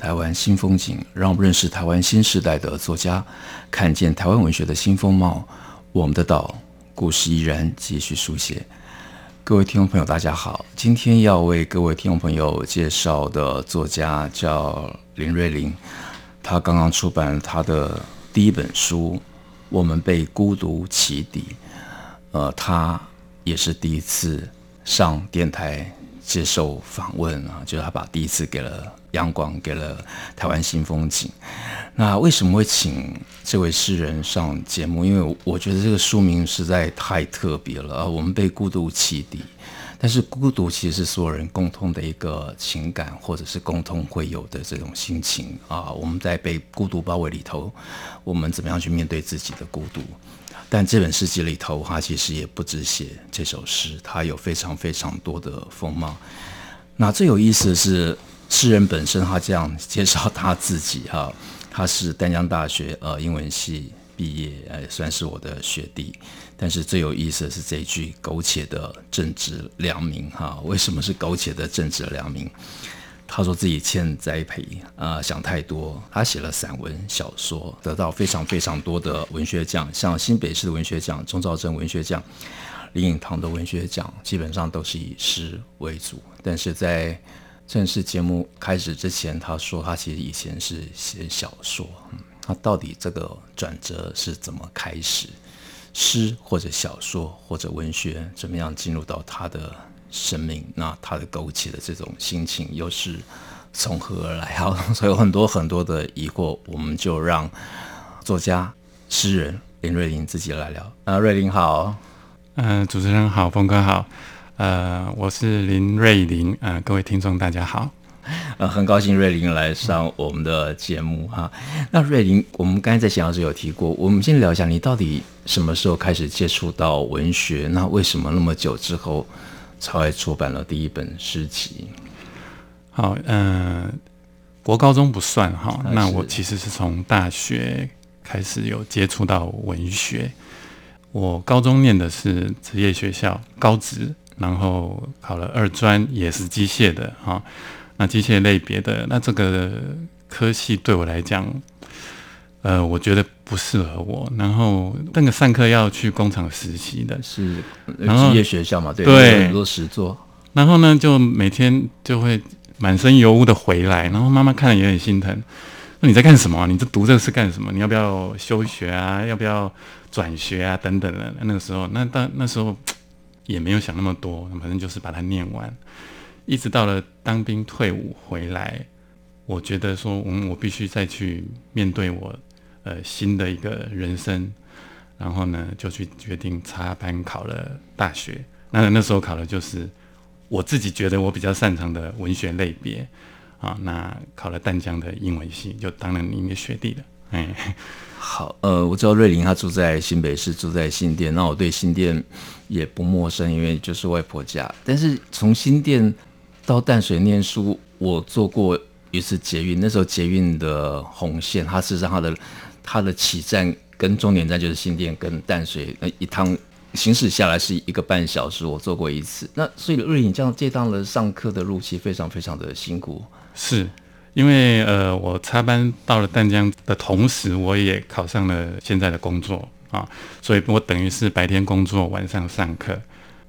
台湾新风景，让我们认识台湾新时代的作家，看见台湾文学的新风貌。我们的岛，故事依然继续书写。各位听众朋友，大家好。今天要为各位听众朋友介绍的作家叫林瑞麟，他刚刚出版了他的第一本书《我们被孤独起底》。呃，他也是第一次上电台。接受访问啊，就是他把第一次给了央广，给了台湾新风景。那为什么会请这位诗人上节目？因为我觉得这个书名实在太特别了啊！我们被孤独启迪，但是孤独其实是所有人共通的一个情感，或者是共同会有的这种心情啊。我们在被孤独包围里头，我们怎么样去面对自己的孤独？但这本诗集里头，他其实也不只写这首诗，他有非常非常多的风貌。那最有意思的是，诗人本身他这样介绍他自己哈，他是丹江大学呃英文系毕业，呃算是我的学弟。但是最有意思的是这一句苟且的正直良民哈，为什么是苟且的正直良民？他说自己欠栽培啊、想太多。他写了散文、小说，得到非常非常多的文学奖，像新北市的文学奖、钟肇政文学奖、林颖堂的文学奖，基本上都是以诗为主。但是在正式节目开始之前，他说他其实以前是写小说。嗯，他到底这个转折是怎么开始？诗或者小说或者文学，怎么样进入到他的？生命，那他的苟且的这种心情又是从何而来？好，所以有很多很多的疑惑，我们就让作家、诗人林瑞麟自己来聊。啊，瑞麟好，嗯、呃，主持人好，峰哥好，呃，我是林瑞麟，呃，各位听众大家好，呃，很高兴瑞麟来上我们的节目哈。那瑞麟，我们刚才在闲聊时有提过，我们先聊一下你到底什么时候开始接触到文学？那为什么那么久之后？才会出版了第一本诗集。好，嗯、呃，国高中不算哈，那我其实是从大学开始有接触到文学。我高中念的是职业学校高职，然后考了二专，也是机械的哈。那机械类别的，那这个科系对我来讲。呃，我觉得不适合我。然后那个上课要去工厂实习的，是职业学校嘛？对，对，很多实作。然后呢，就每天就会满身油污的回来。然后妈妈看了也很心疼。那你在干什么？你这读这个是干什么？你要不要休学啊？要不要转学啊？等等的。那个时候，那当那时候也没有想那么多，反正就是把它念完。一直到了当兵退伍回来，我觉得说，嗯，我必须再去面对我。呃，新的一个人生，然后呢，就去决定插班考了大学。那那时候考的就是我自己觉得我比较擅长的文学类别啊。那考了淡江的英文系，就当了您的学弟了。哎，好，呃，我知道瑞林他住在新北市，住在新店。那我对新店也不陌生，因为就是外婆家。但是从新店到淡水念书，我坐过一次捷运，那时候捷运的红线，它是让它的。它的起站跟终点站就是新店跟淡水，那一趟行驶下来是一个半小时，我坐过一次。那所以瑞麟这样这趟的上课的路其实非常非常的辛苦，是因为呃我插班到了淡江的同时，我也考上了现在的工作啊，所以我等于是白天工作，晚上上课。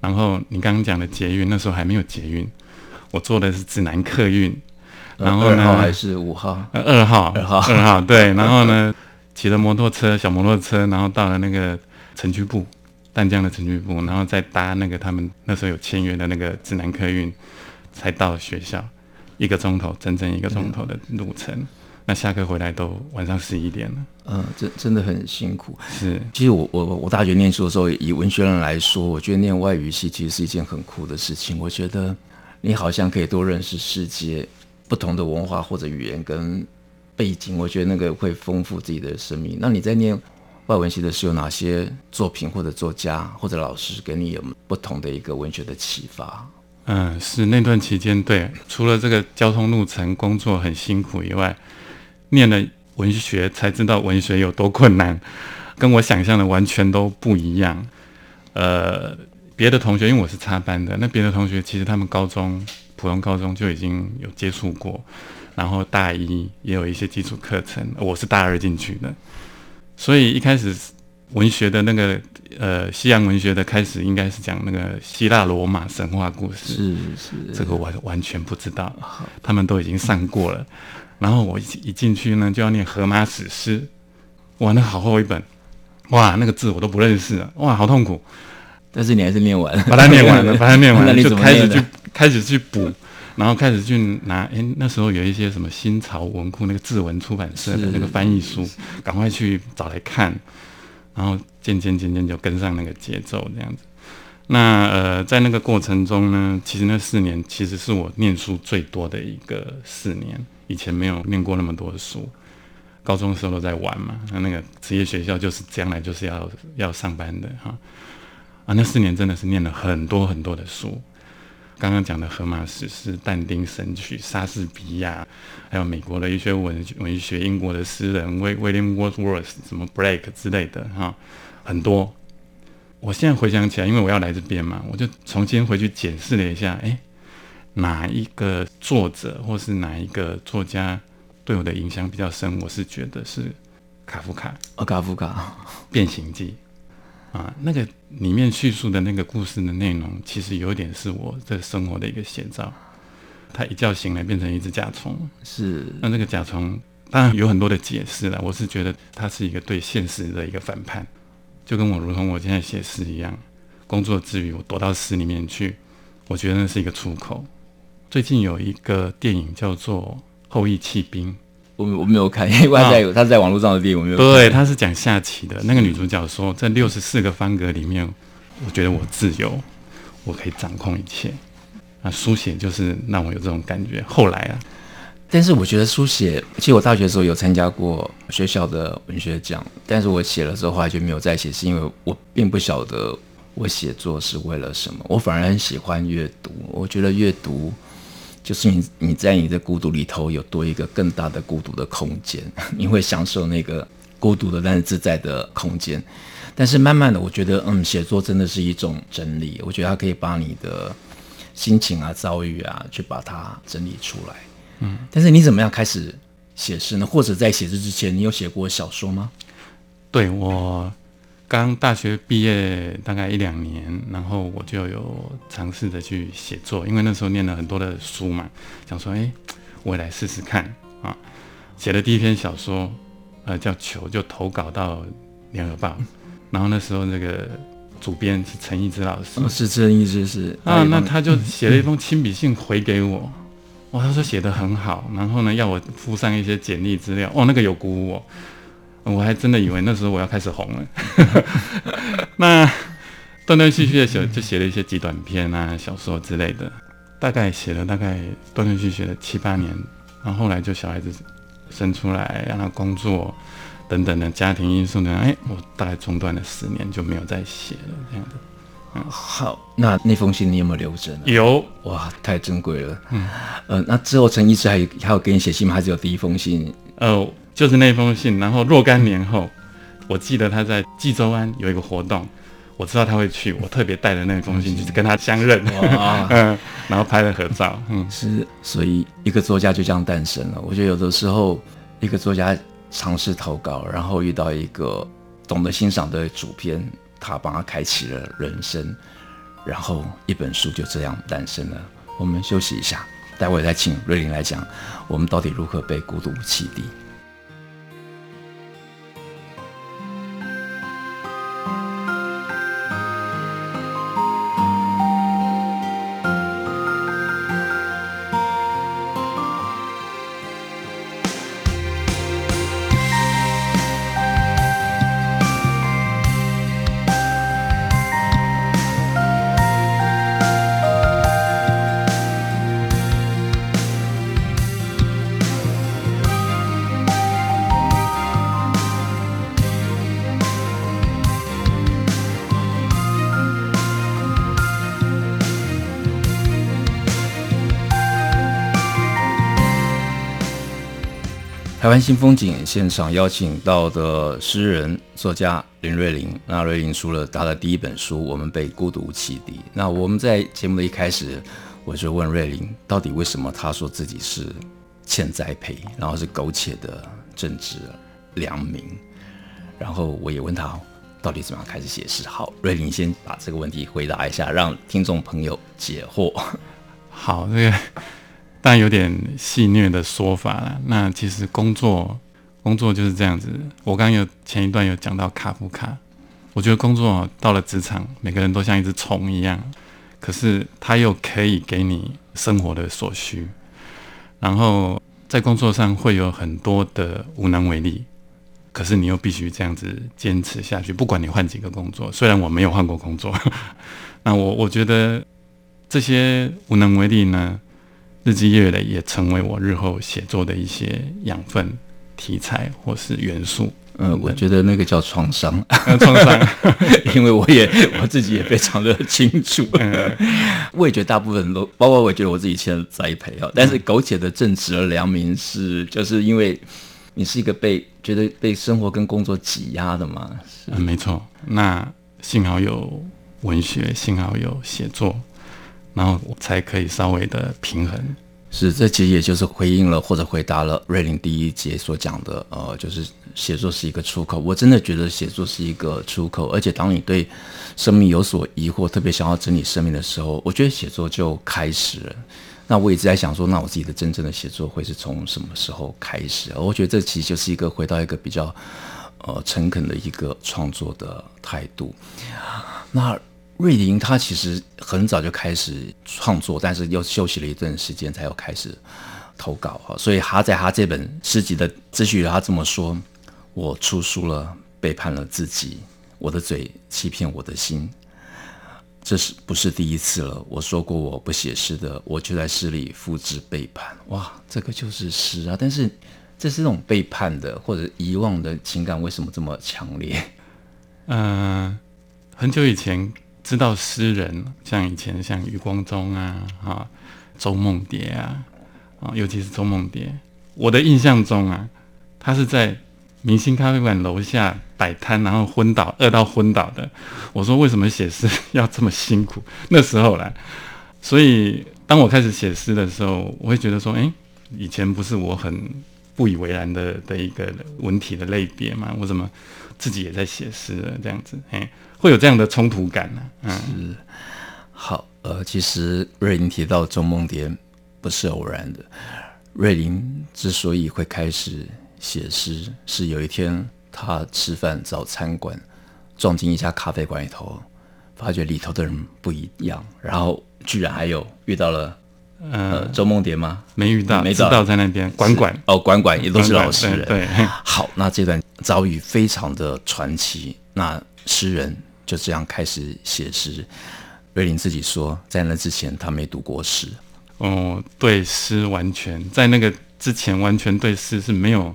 然后你刚刚讲的捷运，那时候还没有捷运，我坐的是指南客运，然后呢，还是五号？呃，二号，二号，二号，对，然后呢？骑着摩托车，小摩托车，然后到了那个城区部，淡江的城区部，然后再搭那个他们那时候有签约的那个指南客运，才到学校，一个钟头，整整一个钟头的路程。嗯、那下课回来都晚上十一点了。嗯，真真的很辛苦。是，其实我我我大学念书的时候，以文学人来说，我觉得念外语系其实是一件很酷的事情。我觉得你好像可以多认识世界不同的文化或者语言跟。背景，我觉得那个会丰富自己的生命。那你在念外文系的时候，有哪些作品或者作家或者老师给你有不同的一个文学的启发？嗯，是那段期间，对，除了这个交通路程工作很辛苦以外，念了文学才知道文学有多困难，跟我想象的完全都不一样。呃，别的同学，因为我是插班的，那别的同学其实他们高中普通高中就已经有接触过，然后大一也有一些基础课程，我是大二进去的。所以一开始文学的那个呃西洋文学的开始应该是讲那个希腊罗马神话故事，是是，这个我完全不知道，他们都已经上过了。然后我一一进去呢就要念荷马史诗，哇，那好厚一本，哇，那个字我都不认识了，哇，好痛苦。但是你还是念完了，把它念完了，把它念完了，你就开始去去开始去补。然后开始去拿，哎，那时候有一些什么新潮文库那个志文出版社的那个翻译书，赶快去找来看，然后渐渐渐渐就跟上那个节奏这样子。那呃，在那个过程中呢，其实那四年其实是我念书最多的一个四年，以前没有念过那么多的书，高中的时候都在玩嘛，那那个职业学校就是将来就是要要上班的哈，啊，那四年真的是念了很多很多的书。刚刚讲的荷马史诗、但丁神曲、莎士比亚，还有美国的一些文文学、英国的诗人威威廉沃斯沃斯、什么 Blake 之类的哈，很多。我现在回想起来，因为我要来这边嘛，我就重新回去检视了一下，哎，哪一个作者或是哪一个作家对我的影响比较深？我是觉得是卡夫卡。哦，卡夫卡，《变形记》。啊，那个里面叙述的那个故事的内容，其实有点是我这生活的一个写照。他一觉醒来变成一只甲虫，是。那那个甲虫当然有很多的解释了，我是觉得它是一个对现实的一个反叛，就跟我如同我现在写诗一样，工作之余我躲到诗里面去，我觉得那是一个出口。最近有一个电影叫做《后翼弃兵》。我我没有看，因为他在他在网络上的电影我没有看。对，他是讲下棋的。那个女主角说，在六十四个方格里面，我觉得我自由，我可以掌控一切。啊，书写就是让我有这种感觉。后来啊，但是我觉得书写，其实我大学的时候有参加过学校的文学奖，但是我写了之后后来就没有再写，是因为我并不晓得我写作是为了什么。我反而很喜欢阅读，我觉得阅读。就是你你在你的孤独里头有多一个更大的孤独的空间，你会享受那个孤独的但是自在的空间。但是慢慢的，我觉得嗯，写作真的是一种整理。我觉得它可以把你的心情啊、遭遇啊，去把它整理出来。嗯，但是你怎么样开始写诗呢？或者在写诗之前，你有写过小说吗？对，我。刚大学毕业大概一两年，然后我就有尝试着去写作，因为那时候念了很多的书嘛，想说，哎，我也来试试看啊。写的第一篇小说，呃，叫《球》，就投稿到《联合报》，然后那时候那个主编是陈义之老师，哦、是陈义之是啊，那他就写了一封亲笔信回给我，哇，他说写得很好，然后呢要我附上一些简历资料，哦，那个有鼓舞我。我还真的以为那时候我要开始红了，那断断续续的写就写了一些极短篇啊、小说之类的，大概写了大概断断续续的七八年，然后后来就小孩子生出来，让他工作等等的家庭因素呢，哎，我大概中断了十年就没有再写了这样的。嗯，好，那那封信你有没有留着呢？有，哇，太珍贵了。嗯，呃，那之后陈医师还有还有给你写信吗？还是有第一封信？呃。就是那封信，然后若干年后，我记得他在济州湾有一个活动，我知道他会去，我特别带了那封信，就是跟他相认，嗯，然后拍了合照，嗯，是，所以一个作家就这样诞生了。我觉得有的时候，一个作家尝试投稿，然后遇到一个懂得欣赏的主编，他帮他开启了人生，然后一本书就这样诞生了。我们休息一下，待会再请瑞林来讲，我们到底如何被孤独启迪。台湾新风景现场邀请到的诗人作家林瑞麟，那瑞麟出了他的第一本书《我们被孤独启迪》。那我们在节目的一开始，我就问瑞麟，到底为什么他说自己是欠栽培，然后是苟且的正直良民？然后我也问他，到底怎么样开始写诗？好，瑞麟先把这个问题回答一下，让听众朋友解惑。好，那个。但有点戏谑的说法了。那其实工作，工作就是这样子。我刚刚有前一段有讲到卡夫卡，我觉得工作到了职场，每个人都像一只虫一样，可是他又可以给你生活的所需。然后在工作上会有很多的无能为力，可是你又必须这样子坚持下去。不管你换几个工作，虽然我没有换过工作，那我我觉得这些无能为力呢，日积月累也成为我日后写作的一些养分、题材或是元素。嗯，我觉得那个叫创伤，创伤，因为我也 我自己也非常的清楚。嗯、我也觉得大部分人都，包括我觉得我自己欠栽培啊。但是苟且的正直而良民是，就是因为你是一个被觉得被生活跟工作挤压的嘛。嗯，没错。那幸好有文学，幸好有写作。然后我才可以稍微的平衡，是，这其实也就是回应了或者回答了瑞林第一节所讲的，呃，就是写作是一个出口。我真的觉得写作是一个出口，而且当你对生命有所疑惑，特别想要整理生命的时候，我觉得写作就开始了。那我一直在想说，那我自己的真正的写作会是从什么时候开始？我觉得这其实就是一个回到一个比较呃诚恳的一个创作的态度。那。瑞麟他其实很早就开始创作，但是又休息了一段时间，才又开始投稿哈。所以他在他这本诗集的自序里，他这么说：“我出书了，背叛了自己，我的嘴欺骗我的心，这是不是第一次了？我说过我不写诗的，我就在诗里复制背叛。哇，这个就是诗啊！但是这是种背叛的或者遗忘的情感，为什么这么强烈？嗯、很久以前。知道诗人，像以前像余光中啊，啊，周梦蝶啊，啊，尤其是周梦蝶，我的印象中啊，他是在明星咖啡馆楼下摆摊，然后昏倒，饿到昏倒的。我说为什么写诗要这么辛苦？那时候啦，所以当我开始写诗的时候，我会觉得说，哎，以前不是我很不以为然的的一个文体的类别吗？我怎么自己也在写诗了？这样子，哎。会有这样的冲突感呢、嗯，是好，呃，其实瑞林提到周梦蝶不是偶然的。瑞林之所以会开始写诗，是有一天他吃饭找餐馆，撞进一家咖啡馆里头，发觉里头的人不一样，然后居然还有遇到了呃周梦蝶吗？没遇到，没知道在那边管管哦，管管也都是老实人。对，对 好，那这段遭遇非常的传奇。那诗人。就这样开始写诗。瑞林自己说，在那之前他没读过诗。哦，对诗完全在那个之前完全对诗是没有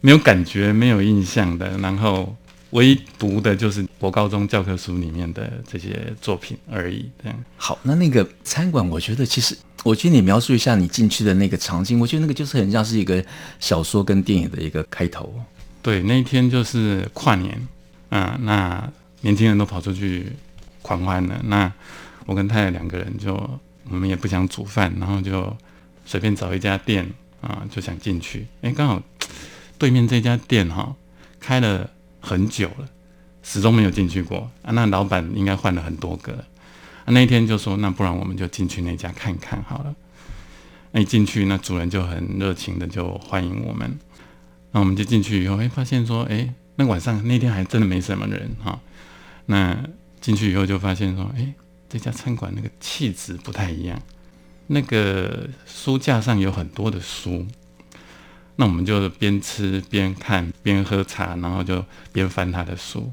没有感觉、没有印象的。然后唯一读的就是国高中教科书里面的这些作品而已。这样。好，那那个餐馆，我觉得其实，我觉得你描述一下你进去的那个场景，我觉得那个就是很像是一个小说跟电影的一个开头。对，那一天就是跨年。嗯，那。年轻人都跑出去狂欢了，那我跟太太两个人就我们也不想煮饭，然后就随便找一家店啊，就想进去。哎，刚好对面这家店哈、哦、开了很久了，始终没有进去过啊。那老板应该换了很多个。那一天就说，那不然我们就进去那家看看好了。那一进去，那主人就很热情的就欢迎我们。那我们就进去以后，哎，发现说，哎，那晚上那天还真的没什么人哈。那进去以后就发现说，哎，这家餐馆那个气质不太一样。那个书架上有很多的书，那我们就边吃边看边喝茶，然后就边翻他的书。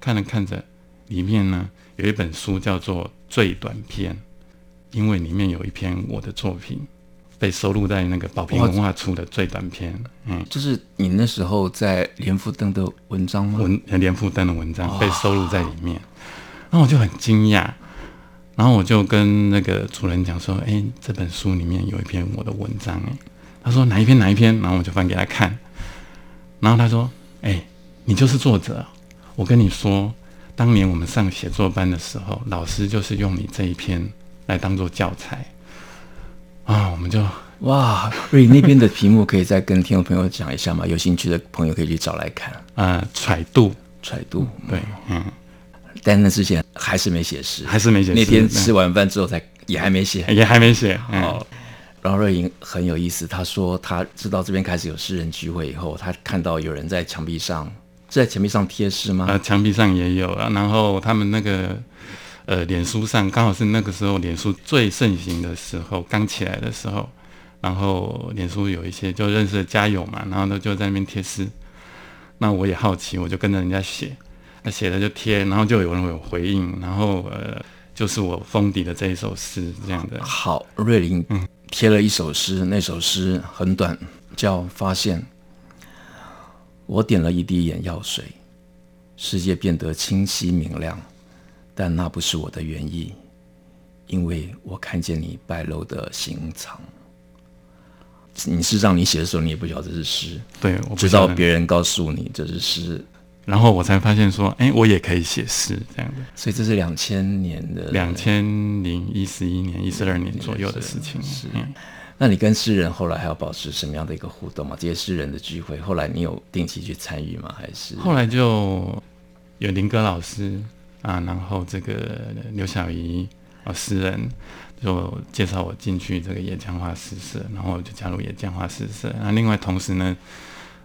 看着看着，里面呢有一本书叫做《最短篇》，因为里面有一篇我的作品。被收录在那个宝瓶文化出的最短篇，嗯，就是你那时候在连复登的文章吗？文连复登的文章被收录在里面，然后我就很惊讶，然后我就跟那个主人讲说：“哎，这本书里面有一篇我的文章，哎，他说哪一篇哪一篇，然后我就翻给他看，然后他说：“哎、欸，你就是作者，我跟你说，当年我们上写作班的时候，老师就是用你这一篇来当做教材啊。”我们就哇，瑞那边的题目可以再跟听众朋友讲一下吗？有兴趣的朋友可以去找来看。啊、呃，揣度，揣度，对，嗯。但那之前还是没写诗，还是没写诗。那天吃完饭之后才也还没写，也还没写。哦、嗯，然后瑞莹很有意思，他说他知道这边开始有诗人聚会以后，他看到有人在墙壁上，是在墙壁上贴诗吗？呃，墙壁上也有啊。然后他们那个呃，脸书上刚好是那个时候脸书最盛行的时候，刚起来的时候。然后脸书有一些就认识的家友嘛，然后呢就在那边贴诗。那我也好奇，我就跟着人家写。那写了就贴，然后就有人有回应，然后呃，就是我封底的这一首诗这样的。好，瑞林嗯贴了一首诗，那首诗很短，叫《发现》。我点了一滴眼药水，世界变得清晰明亮，但那不是我的原意，因为我看见你败露的心肠。你是让你写的时候，你也不晓得这是诗，对，我直到别人告诉你这是诗。然后我才发现说，哎，我也可以写诗这样的。所以这是两千年的，两千零一十一年、一十二年左右的事情。是，那你跟诗人后来还要保持什么样的一个互动吗？这些诗人的聚会，后来你有定期去参与吗？还是后来就有林哥老师啊，然后这个刘小怡啊，诗人就介绍我进去这个野江花诗社，然后我就加入野江花诗社。那另外同时呢，嗯、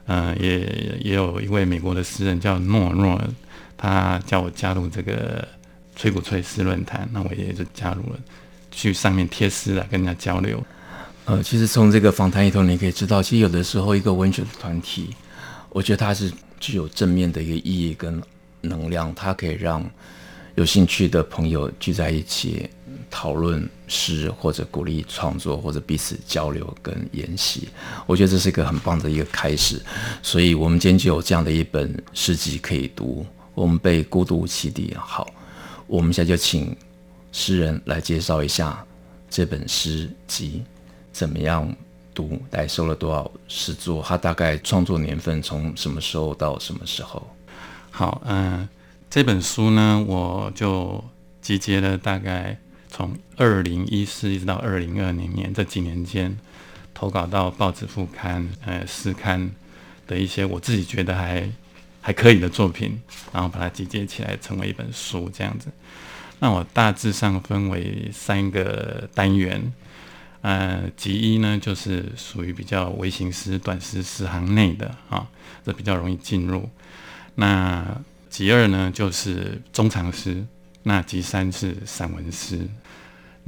呃，也也有一位美国的诗人叫诺诺，他叫我加入这个吹鼓吹诗论坛，那我也就加入了，去上面贴诗来跟人家交流。呃，其实从这个访谈里头，你可以知道，其实有的时候一个文学的团体，我觉得它是具有正面的一个意义跟能量，它可以让有兴趣的朋友聚在一起。讨论诗或者鼓励创作或者彼此交流跟研习，我觉得这是一个很棒的一个开始。所以，我们今天就有这样的一本诗集可以读。我们被孤独启迪，好，我们现在就请诗人来介绍一下这本诗集怎么样读，大概收了多少诗作，他大概创作年份从什么时候到什么时候？好，嗯、这本书呢，我就集结了大概。从二零一四一直到二零二零年这几年间，投稿到报纸副刊、呃诗刊的一些我自己觉得还还可以的作品，然后把它集结起来成为一本书这样子。那我大致上分为三个单元，呃，集一呢就是属于比较微型诗、短诗诗行内的啊，这比较容易进入。那集二呢就是中长诗。那集三是散文诗，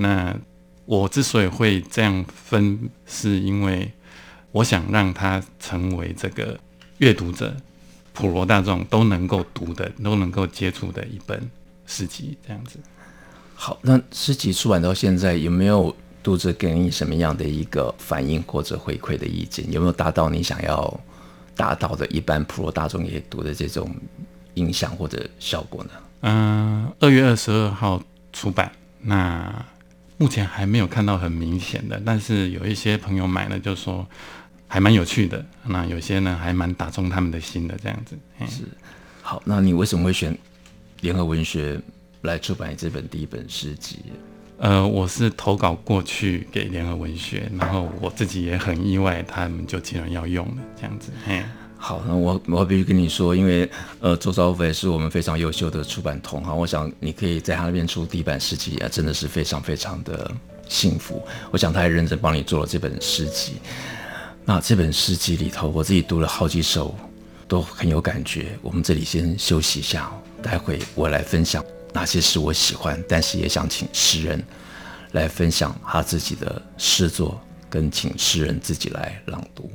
那我之所以会这样分，是因为我想让它成为这个阅读者、普罗大众都能够读的、都能够接触的一本诗集，这样子。好，那诗集出版到现在，有没有读者给你什么样的一个反应或者回馈的意见？有没有达到你想要达到的一般普罗大众也读的这种影响或者效果呢？嗯，二月二十二号出版，那目前还没有看到很明显的，但是有一些朋友买了就说还蛮有趣的，那有些呢还蛮打中他们的心的这样子。是，好，那你为什么会选联合文学来出版这本第一本诗集？呃，我是投稿过去给联合文学，然后我自己也很意外，他们就竟然要用了这样子。嘿。好，那我我必须跟你说，因为呃，周兆斐是我们非常优秀的出版同行，我想你可以在他那边出第一版诗集啊，真的是非常非常的幸福。我想他还认真帮你做了这本诗集。那这本诗集里头，我自己读了好几首，都很有感觉。我们这里先休息一下，待会我来分享哪些是我喜欢，但是也想请诗人来分享他自己的诗作，跟请诗人自己来朗读。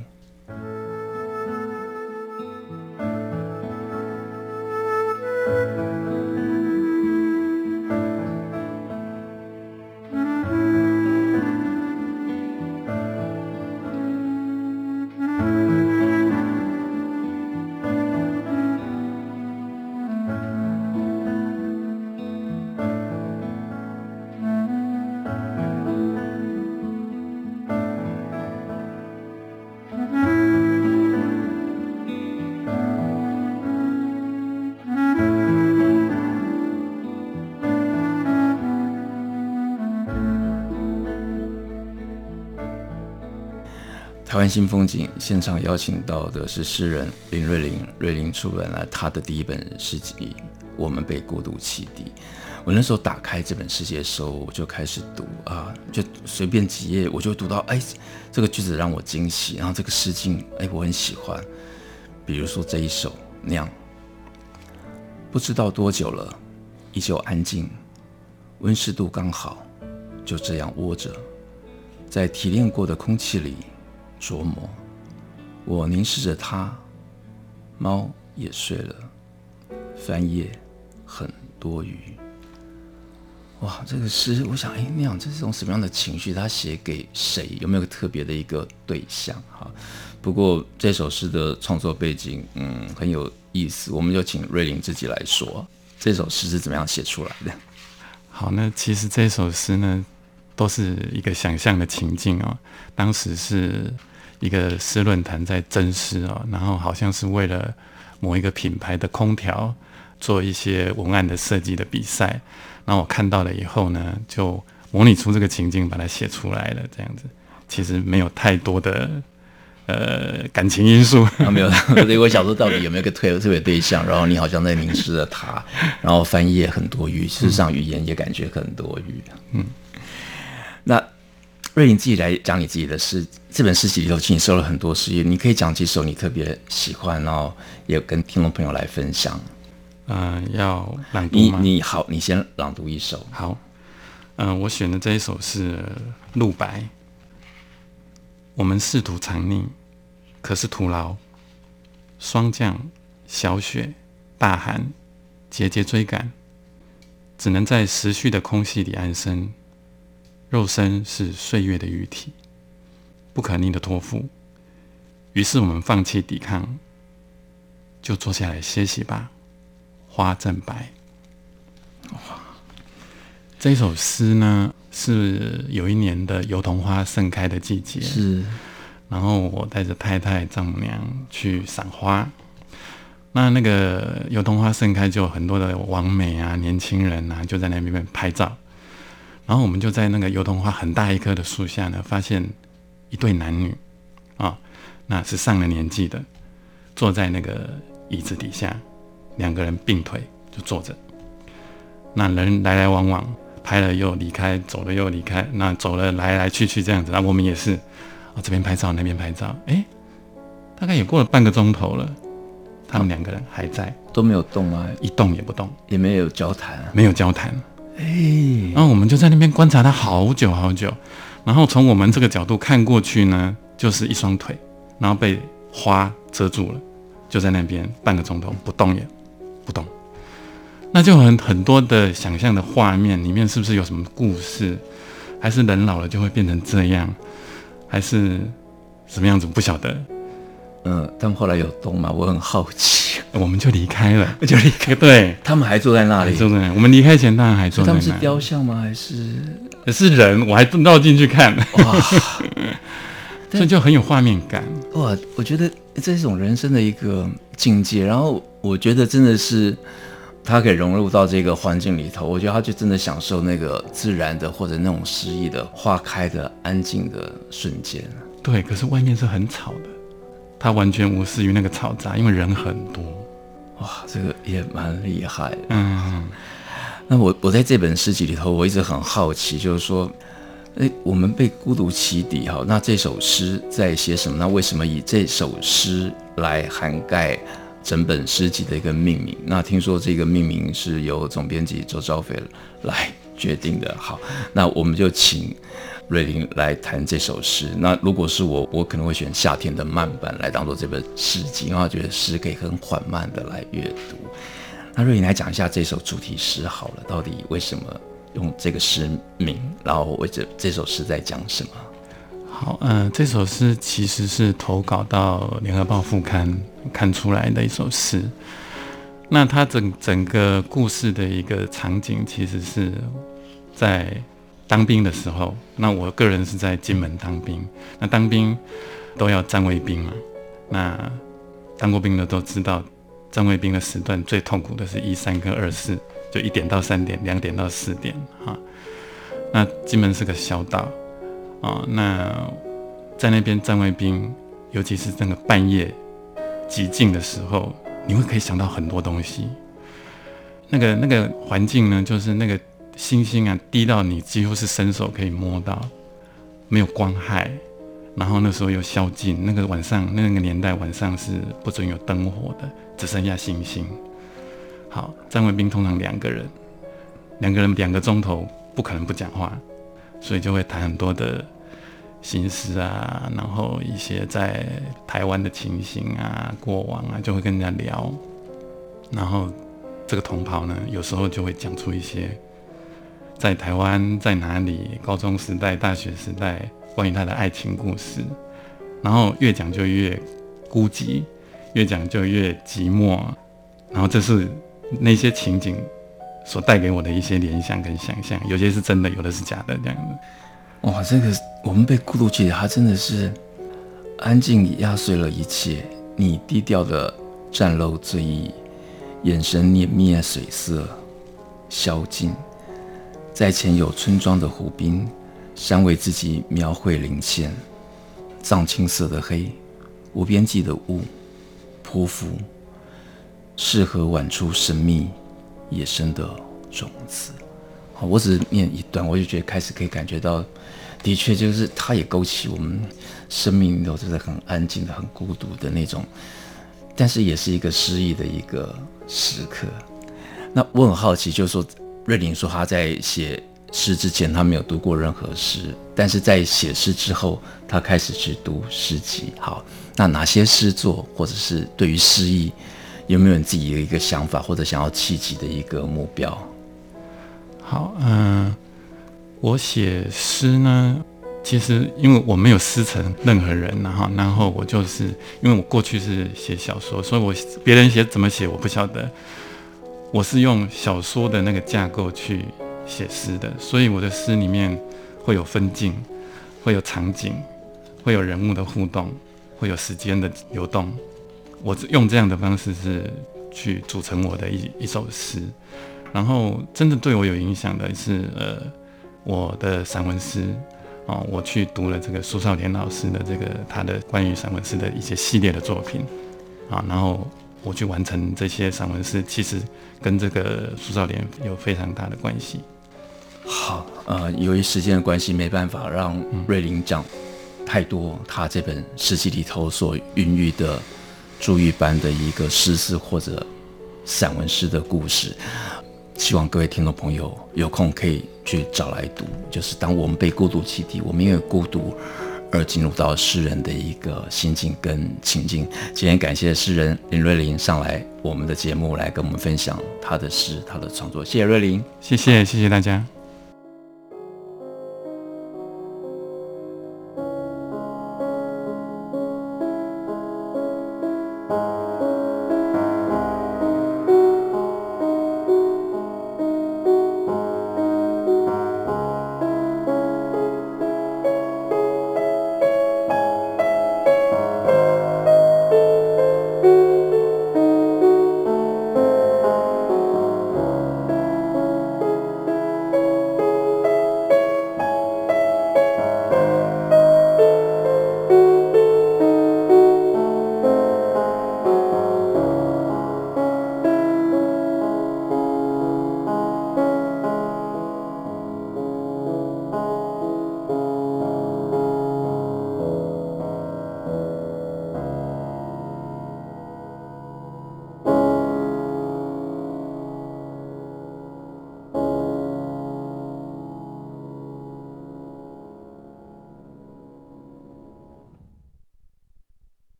台湾新风景现场邀请到的是诗人林瑞麟，瑞麟出版了他的第一本诗集《我们被孤独启迪》。我那时候打开这本诗集的时候，我就开始读啊，就随便几页，我就读到哎，这个句子让我惊喜，然后这个诗境哎，我很喜欢。比如说这一首《酿》，不知道多久了，依旧安静，温湿度刚好，就这样窝着，在提炼过的空气里琢磨。我凝视着它，猫也睡了，翻页很多余。哇，这个诗，我想，哎，那样这是一种什么样的情绪？他写给谁？有没有个特别的一个对象？哈，不过这首诗的创作背景，嗯，很有意思。我们就请瑞玲自己来说，这首诗是怎么样写出来的？好，那其实这首诗呢，都是一个想象的情境哦。当时是一个诗论坛在征诗哦，然后好像是为了某一个品牌的空调做一些文案的设计的比赛。那我看到了以后呢，就模拟出这个情境，把它写出来了。这样子，其实没有太多的呃感情因素，啊、没有。所以我想说，到底有没有个特特别对象？然后你好像在凝视着他，然后翻页很多余，事实上语言也感觉很多余。嗯，那瑞你自己来讲你自己的诗，这本诗集里头，其实你收了很多诗，你可以讲几首你特别喜欢，然后也跟听众朋友来分享。嗯、呃，要朗读吗？你你好，你先朗读一首。好，嗯、呃，我选的这一首是《露白》。我们试图藏匿，可是徒劳。霜降、小雪、大寒，节节追赶，只能在时序的空隙里安身。肉身是岁月的遗体，不可逆的托付。于是我们放弃抵抗，就坐下来歇息吧。花正白，哇！这首诗呢，是有一年的油桐花盛开的季节，是。然后我带着太太、丈母娘去赏花。那那个油桐花盛开，就有很多的网美啊、年轻人啊，就在那边拍照。然后我们就在那个油桐花很大一棵的树下呢，发现一对男女啊，那是上了年纪的，坐在那个椅子底下。两个人并腿就坐着，那人来来往往，拍了又离开，走了又离开，那走了来来去去这样子，那我们也是，哦，这边拍照，那边拍照，哎，大概也过了半个钟头了，他们两个人还在，都没有动啊，一动也不动，也没有交谈，没有交谈，哎，然后我们就在那边观察他好久好久，然后从我们这个角度看过去呢，就是一双腿，然后被花遮住了，就在那边半个钟头不动也。不动，那就很很多的想象的画面里面，是不是有什么故事？还是人老了就会变成这样？还是什么样子？不晓得。嗯，他们后来有动吗？我很好奇。我们就离开了，就离开。对，他们还坐在那里，坐在那里。我们离开前，当然还坐在那里。他们是雕像吗？还是？是人，我还绕进去看。哇，这就很有画面感。哇，我觉得这是一种人生的一个境界。然后。我觉得真的是他可以融入到这个环境里头，我觉得他就真的享受那个自然的或者那种诗意的花开的安静的瞬间。对，可是外面是很吵的，他完全无视于那个嘈杂，因为人很多。哇，这个也蛮厉害的。嗯，那我我在这本诗集里头，我一直很好奇，就是说，诶，我们被孤独启迪哈，那这首诗在写什么？那为什么以这首诗来涵盖？整本诗集的一个命名，那听说这个命名是由总编辑周昭斐来决定的。好，那我们就请瑞林来谈这首诗。那如果是我，我可能会选夏天的慢板来当做这本诗集，因为我觉得诗可以很缓慢的来阅读。那瑞林来讲一下这首主题诗好了，到底为什么用这个诗名？然后为这这首诗在讲什么？好，嗯、呃，这首诗其实是投稿到《联合报》副刊看出来的一首诗。那它整整个故事的一个场景，其实是在当兵的时候。那我个人是在金门当兵。那当兵都要站卫兵嘛。那当过兵的都知道，站卫兵的时段最痛苦的是一三跟二四，就一点到三点，两点到四点哈。那金门是个小岛。啊、哦，那在那边站卫兵，尤其是那个半夜寂静的时候，你会可以想到很多东西。那个那个环境呢，就是那个星星啊，低到你几乎是伸手可以摸到，没有光害。然后那时候又宵禁，那个晚上那个年代晚上是不准有灯火的，只剩下星星。好，站卫兵通常两个人，两个人两个钟头不可能不讲话，所以就会谈很多的心事啊，然后一些在台湾的情形啊、过往啊，就会跟人家聊。然后这个同袍呢，有时候就会讲出一些在台湾在哪里、高中时代、大学时代。关于他的爱情故事，然后越讲就越孤寂，越讲就越寂寞，然后这是那些情景所带给我的一些联想跟想象，有些是真的，有的是假的，这样子。哇，这个我们被孤独起来，他真的是安静压碎了一切。你低调的展露醉意，眼神碾灭水色，宵禁，在前有村庄的湖滨。山为自己描绘林线，藏青色的黑，无边际的雾，匍匐，适合晚出神秘野生的种子。好，我只念一段，我就觉得开始可以感觉到，的确就是它也勾起我们生命里头就是很安静的、很孤独的那种，但是也是一个诗意的一个时刻。那我很好奇，就是说瑞霖说他在写。诗之前，他没有读过任何诗，但是在写诗之后，他开始去读诗集。好，那哪些诗作，或者是对于诗意，有没有你自己的一个想法，或者想要企及的一个目标？好，嗯、我写诗呢，其实因为我没有师承任何人，然后，然后我就是因为我过去是写小说，所以我别人写怎么写我不晓得，我是用小说的那个架构去。写诗的，所以我的诗里面会有分镜，会有场景，会有人物的互动，会有时间的流动。我用这样的方式是去组成我的一一首诗。然后，真正对我有影响的是，呃，我的散文诗啊，我去读了这个苏少年老师的这个他的关于散文诗的一些系列的作品啊，然后我去完成这些散文诗，其实跟这个苏少年有非常大的关系。好，呃，由于时间的关系，没办法让瑞霖讲太多他这本诗集里头所孕育的珠玉般的一个诗词或者散文诗的故事。希望各位听众朋友有空可以去找来读。就是当我们被孤独启迪，我们因为孤独而进入到诗人的一个心境跟情境。今天感谢诗人林瑞麟上来我们的节目来跟我们分享他的诗、他的创作。谢谢瑞麟，谢谢谢谢大家。